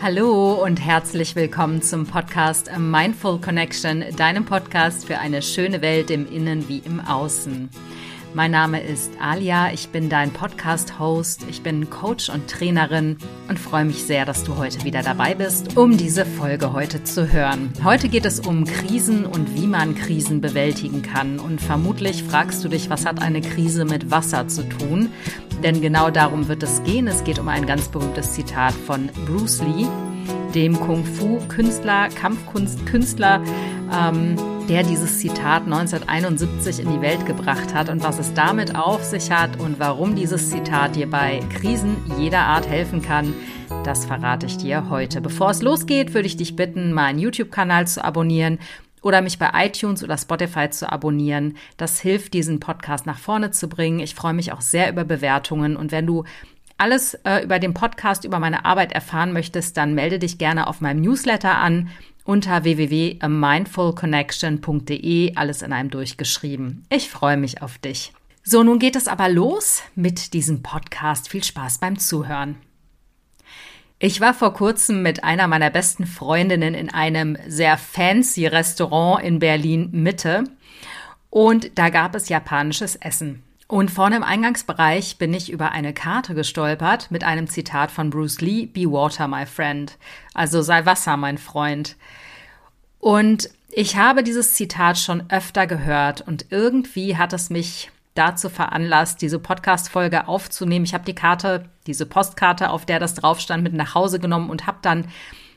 Hallo und herzlich willkommen zum Podcast Mindful Connection, deinem Podcast für eine schöne Welt im Innen wie im Außen. Mein Name ist Alia, ich bin dein Podcast-Host, ich bin Coach und Trainerin und freue mich sehr, dass du heute wieder dabei bist, um diese Folge heute zu hören. Heute geht es um Krisen und wie man Krisen bewältigen kann. Und vermutlich fragst du dich, was hat eine Krise mit Wasser zu tun? Denn genau darum wird es gehen. Es geht um ein ganz berühmtes Zitat von Bruce Lee, dem Kung-Fu-Künstler, Kampfkunstkünstler, ähm, der dieses Zitat 1971 in die Welt gebracht hat und was es damit auf sich hat und warum dieses Zitat dir bei Krisen jeder Art helfen kann, das verrate ich dir heute. Bevor es losgeht, würde ich dich bitten, meinen YouTube-Kanal zu abonnieren oder mich bei iTunes oder Spotify zu abonnieren. Das hilft, diesen Podcast nach vorne zu bringen. Ich freue mich auch sehr über Bewertungen und wenn du alles äh, über den Podcast, über meine Arbeit erfahren möchtest, dann melde dich gerne auf meinem Newsletter an unter www.mindfulconnection.de, alles in einem durchgeschrieben. Ich freue mich auf dich. So, nun geht es aber los mit diesem Podcast. Viel Spaß beim Zuhören. Ich war vor kurzem mit einer meiner besten Freundinnen in einem sehr fancy Restaurant in Berlin Mitte und da gab es japanisches Essen. Und vorne im Eingangsbereich bin ich über eine Karte gestolpert mit einem Zitat von Bruce Lee, Be Water, my friend. Also sei Wasser, mein Freund. Und ich habe dieses Zitat schon öfter gehört und irgendwie hat es mich dazu veranlasst, diese Podcast-Folge aufzunehmen. Ich habe die Karte, diese Postkarte, auf der das drauf stand, mit nach Hause genommen und habe dann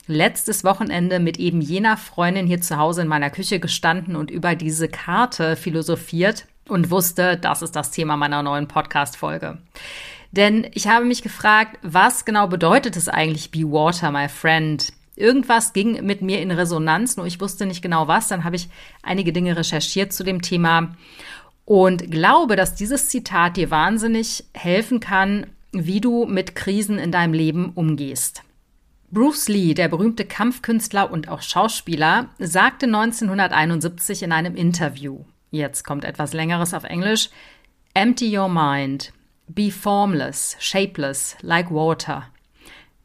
letztes Wochenende mit eben jener Freundin hier zu Hause in meiner Küche gestanden und über diese Karte philosophiert und wusste, das ist das Thema meiner neuen Podcast-Folge. Denn ich habe mich gefragt, was genau bedeutet es eigentlich, be water, my friend? Irgendwas ging mit mir in Resonanz, nur ich wusste nicht genau was. Dann habe ich einige Dinge recherchiert zu dem Thema und glaube, dass dieses Zitat dir wahnsinnig helfen kann, wie du mit Krisen in deinem Leben umgehst. Bruce Lee, der berühmte Kampfkünstler und auch Schauspieler, sagte 1971 in einem Interview, Jetzt kommt etwas längeres auf Englisch. Empty your mind. Be formless, shapeless, like water.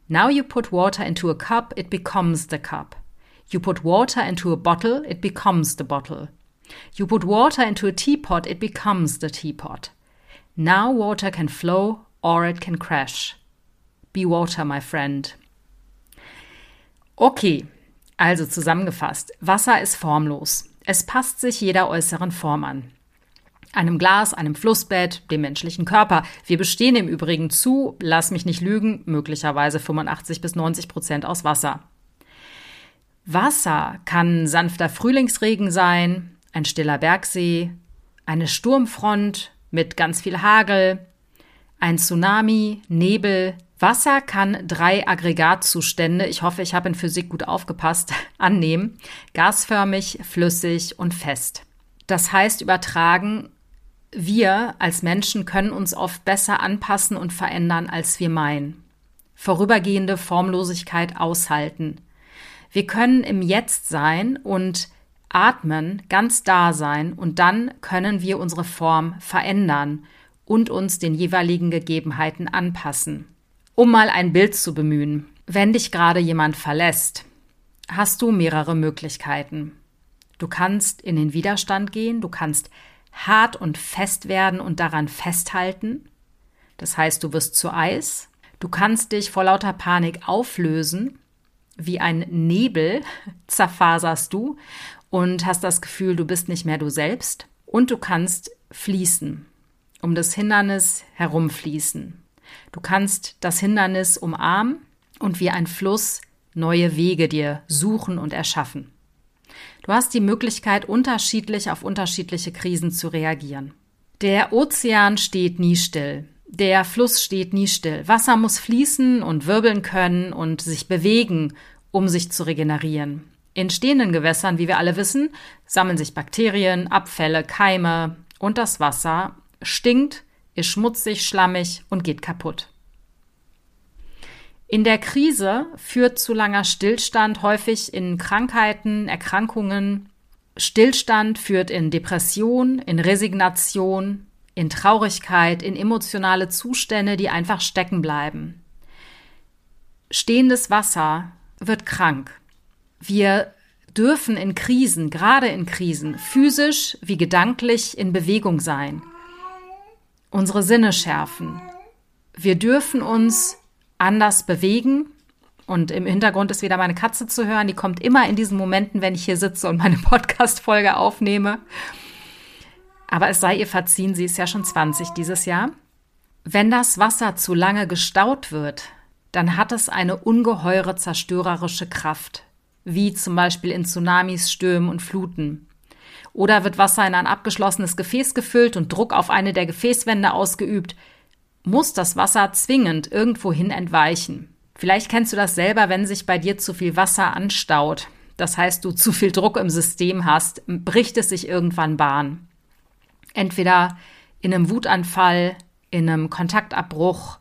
Now you put water into a cup, it becomes the cup. You put water into a bottle, it becomes the bottle. You put water into a teapot, it becomes the teapot. Now water can flow or it can crash. Be water, my friend. Okay, also zusammengefasst. Wasser ist formlos. Es passt sich jeder äußeren Form an. Einem Glas, einem Flussbett, dem menschlichen Körper. Wir bestehen im Übrigen zu, lass mich nicht lügen, möglicherweise 85 bis 90 Prozent aus Wasser. Wasser kann sanfter Frühlingsregen sein, ein stiller Bergsee, eine Sturmfront mit ganz viel Hagel, ein Tsunami, Nebel, Wasser kann drei Aggregatzustände, ich hoffe, ich habe in Physik gut aufgepasst, annehmen. Gasförmig, flüssig und fest. Das heißt übertragen, wir als Menschen können uns oft besser anpassen und verändern, als wir meinen. Vorübergehende Formlosigkeit aushalten. Wir können im Jetzt sein und atmen, ganz da sein und dann können wir unsere Form verändern und uns den jeweiligen Gegebenheiten anpassen. Um mal ein Bild zu bemühen. Wenn dich gerade jemand verlässt, hast du mehrere Möglichkeiten. Du kannst in den Widerstand gehen, du kannst hart und fest werden und daran festhalten. Das heißt, du wirst zu Eis. Du kannst dich vor lauter Panik auflösen. Wie ein Nebel zerfaserst du und hast das Gefühl, du bist nicht mehr du selbst. Und du kannst fließen, um das Hindernis herumfließen. Du kannst das Hindernis umarmen und wie ein Fluss neue Wege dir suchen und erschaffen. Du hast die Möglichkeit, unterschiedlich auf unterschiedliche Krisen zu reagieren. Der Ozean steht nie still. Der Fluss steht nie still. Wasser muss fließen und wirbeln können und sich bewegen, um sich zu regenerieren. In stehenden Gewässern, wie wir alle wissen, sammeln sich Bakterien, Abfälle, Keime und das Wasser stinkt ist schmutzig, schlammig und geht kaputt. In der Krise führt zu langer Stillstand häufig in Krankheiten, Erkrankungen. Stillstand führt in Depression, in Resignation, in Traurigkeit, in emotionale Zustände, die einfach stecken bleiben. stehendes Wasser wird krank. Wir dürfen in Krisen, gerade in Krisen, physisch wie gedanklich in Bewegung sein. Unsere Sinne schärfen. Wir dürfen uns anders bewegen. Und im Hintergrund ist wieder meine Katze zu hören. Die kommt immer in diesen Momenten, wenn ich hier sitze und meine Podcast-Folge aufnehme. Aber es sei ihr verziehen, sie ist ja schon 20 dieses Jahr. Wenn das Wasser zu lange gestaut wird, dann hat es eine ungeheure zerstörerische Kraft, wie zum Beispiel in Tsunamis, Stürmen und Fluten. Oder wird Wasser in ein abgeschlossenes Gefäß gefüllt und Druck auf eine der Gefäßwände ausgeübt, muss das Wasser zwingend irgendwohin entweichen. Vielleicht kennst du das selber, wenn sich bei dir zu viel Wasser anstaut. Das heißt, du zu viel Druck im System hast, bricht es sich irgendwann Bahn. Entweder in einem Wutanfall, in einem Kontaktabbruch,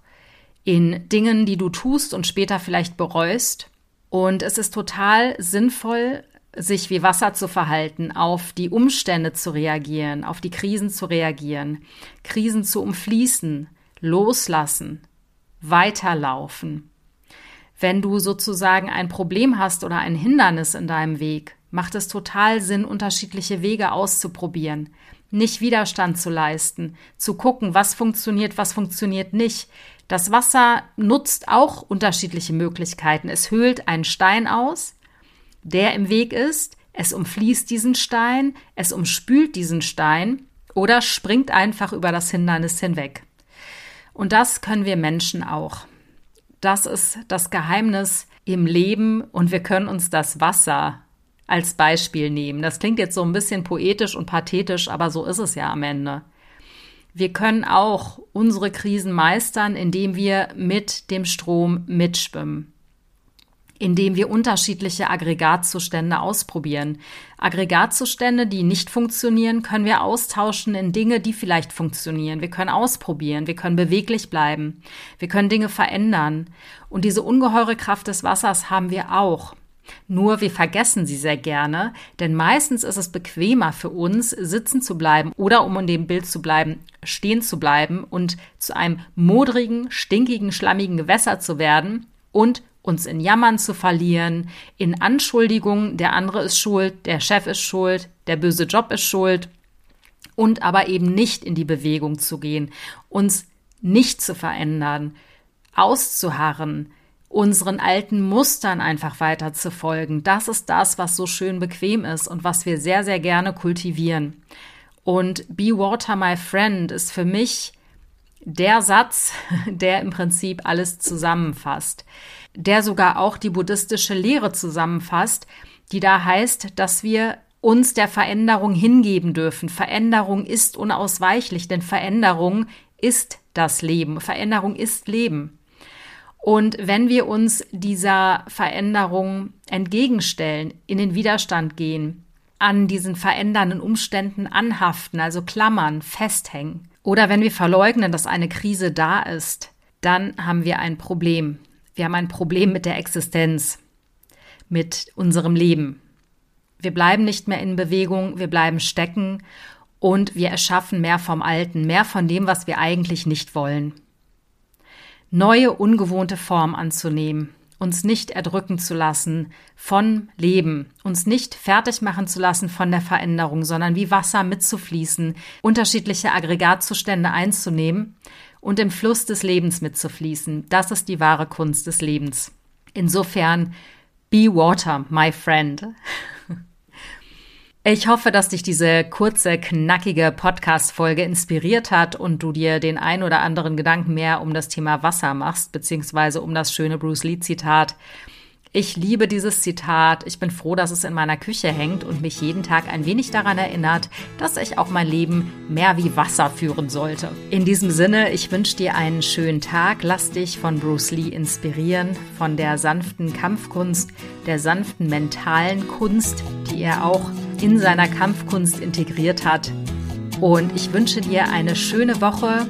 in Dingen, die du tust und später vielleicht bereust. Und es ist total sinnvoll, sich wie Wasser zu verhalten, auf die Umstände zu reagieren, auf die Krisen zu reagieren, Krisen zu umfließen, loslassen, weiterlaufen. Wenn du sozusagen ein Problem hast oder ein Hindernis in deinem Weg, macht es total Sinn, unterschiedliche Wege auszuprobieren nicht Widerstand zu leisten, zu gucken, was funktioniert, was funktioniert nicht. Das Wasser nutzt auch unterschiedliche Möglichkeiten. Es höhlt einen Stein aus, der im Weg ist, es umfließt diesen Stein, es umspült diesen Stein oder springt einfach über das Hindernis hinweg. Und das können wir Menschen auch. Das ist das Geheimnis im Leben und wir können uns das Wasser als Beispiel nehmen. Das klingt jetzt so ein bisschen poetisch und pathetisch, aber so ist es ja am Ende. Wir können auch unsere Krisen meistern, indem wir mit dem Strom mitschwimmen, indem wir unterschiedliche Aggregatzustände ausprobieren. Aggregatzustände, die nicht funktionieren, können wir austauschen in Dinge, die vielleicht funktionieren. Wir können ausprobieren, wir können beweglich bleiben, wir können Dinge verändern. Und diese ungeheure Kraft des Wassers haben wir auch. Nur wir vergessen sie sehr gerne, denn meistens ist es bequemer für uns, sitzen zu bleiben oder, um in dem Bild zu bleiben, stehen zu bleiben und zu einem modrigen, stinkigen, schlammigen Gewässer zu werden und uns in Jammern zu verlieren, in Anschuldigungen, der andere ist schuld, der Chef ist schuld, der böse Job ist schuld und aber eben nicht in die Bewegung zu gehen, uns nicht zu verändern, auszuharren, unseren alten Mustern einfach weiter zu folgen. Das ist das, was so schön bequem ist und was wir sehr, sehr gerne kultivieren. Und Be Water, my friend ist für mich der Satz, der im Prinzip alles zusammenfasst, der sogar auch die buddhistische Lehre zusammenfasst, die da heißt, dass wir uns der Veränderung hingeben dürfen. Veränderung ist unausweichlich, denn Veränderung ist das Leben. Veränderung ist Leben. Und wenn wir uns dieser Veränderung entgegenstellen, in den Widerstand gehen, an diesen verändernden Umständen anhaften, also klammern, festhängen, oder wenn wir verleugnen, dass eine Krise da ist, dann haben wir ein Problem. Wir haben ein Problem mit der Existenz, mit unserem Leben. Wir bleiben nicht mehr in Bewegung, wir bleiben stecken und wir erschaffen mehr vom Alten, mehr von dem, was wir eigentlich nicht wollen neue, ungewohnte Form anzunehmen, uns nicht erdrücken zu lassen von Leben, uns nicht fertig machen zu lassen von der Veränderung, sondern wie Wasser mitzufließen, unterschiedliche Aggregatzustände einzunehmen und im Fluss des Lebens mitzufließen. Das ist die wahre Kunst des Lebens. Insofern, be water, my friend. Ich hoffe, dass dich diese kurze, knackige Podcast-Folge inspiriert hat und du dir den ein oder anderen Gedanken mehr um das Thema Wasser machst, beziehungsweise um das schöne Bruce Lee-Zitat. Ich liebe dieses Zitat. Ich bin froh, dass es in meiner Küche hängt und mich jeden Tag ein wenig daran erinnert, dass ich auch mein Leben mehr wie Wasser führen sollte. In diesem Sinne, ich wünsche dir einen schönen Tag. Lass dich von Bruce Lee inspirieren, von der sanften Kampfkunst, der sanften mentalen Kunst, die er auch in seiner Kampfkunst integriert hat. Und ich wünsche dir eine schöne Woche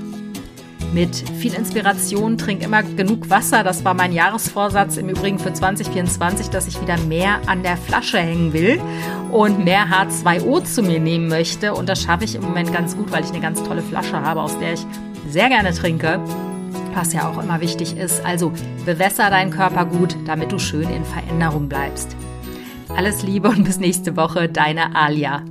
mit viel Inspiration. Trink immer genug Wasser. Das war mein Jahresvorsatz im Übrigen für 2024, dass ich wieder mehr an der Flasche hängen will und mehr H2O zu mir nehmen möchte. Und das schaffe ich im Moment ganz gut, weil ich eine ganz tolle Flasche habe, aus der ich sehr gerne trinke. Körpers ja auch immer wichtig ist. Also bewässer deinen Körper gut, damit du schön in Veränderung bleibst. Alles Liebe und bis nächste Woche, deine Alia.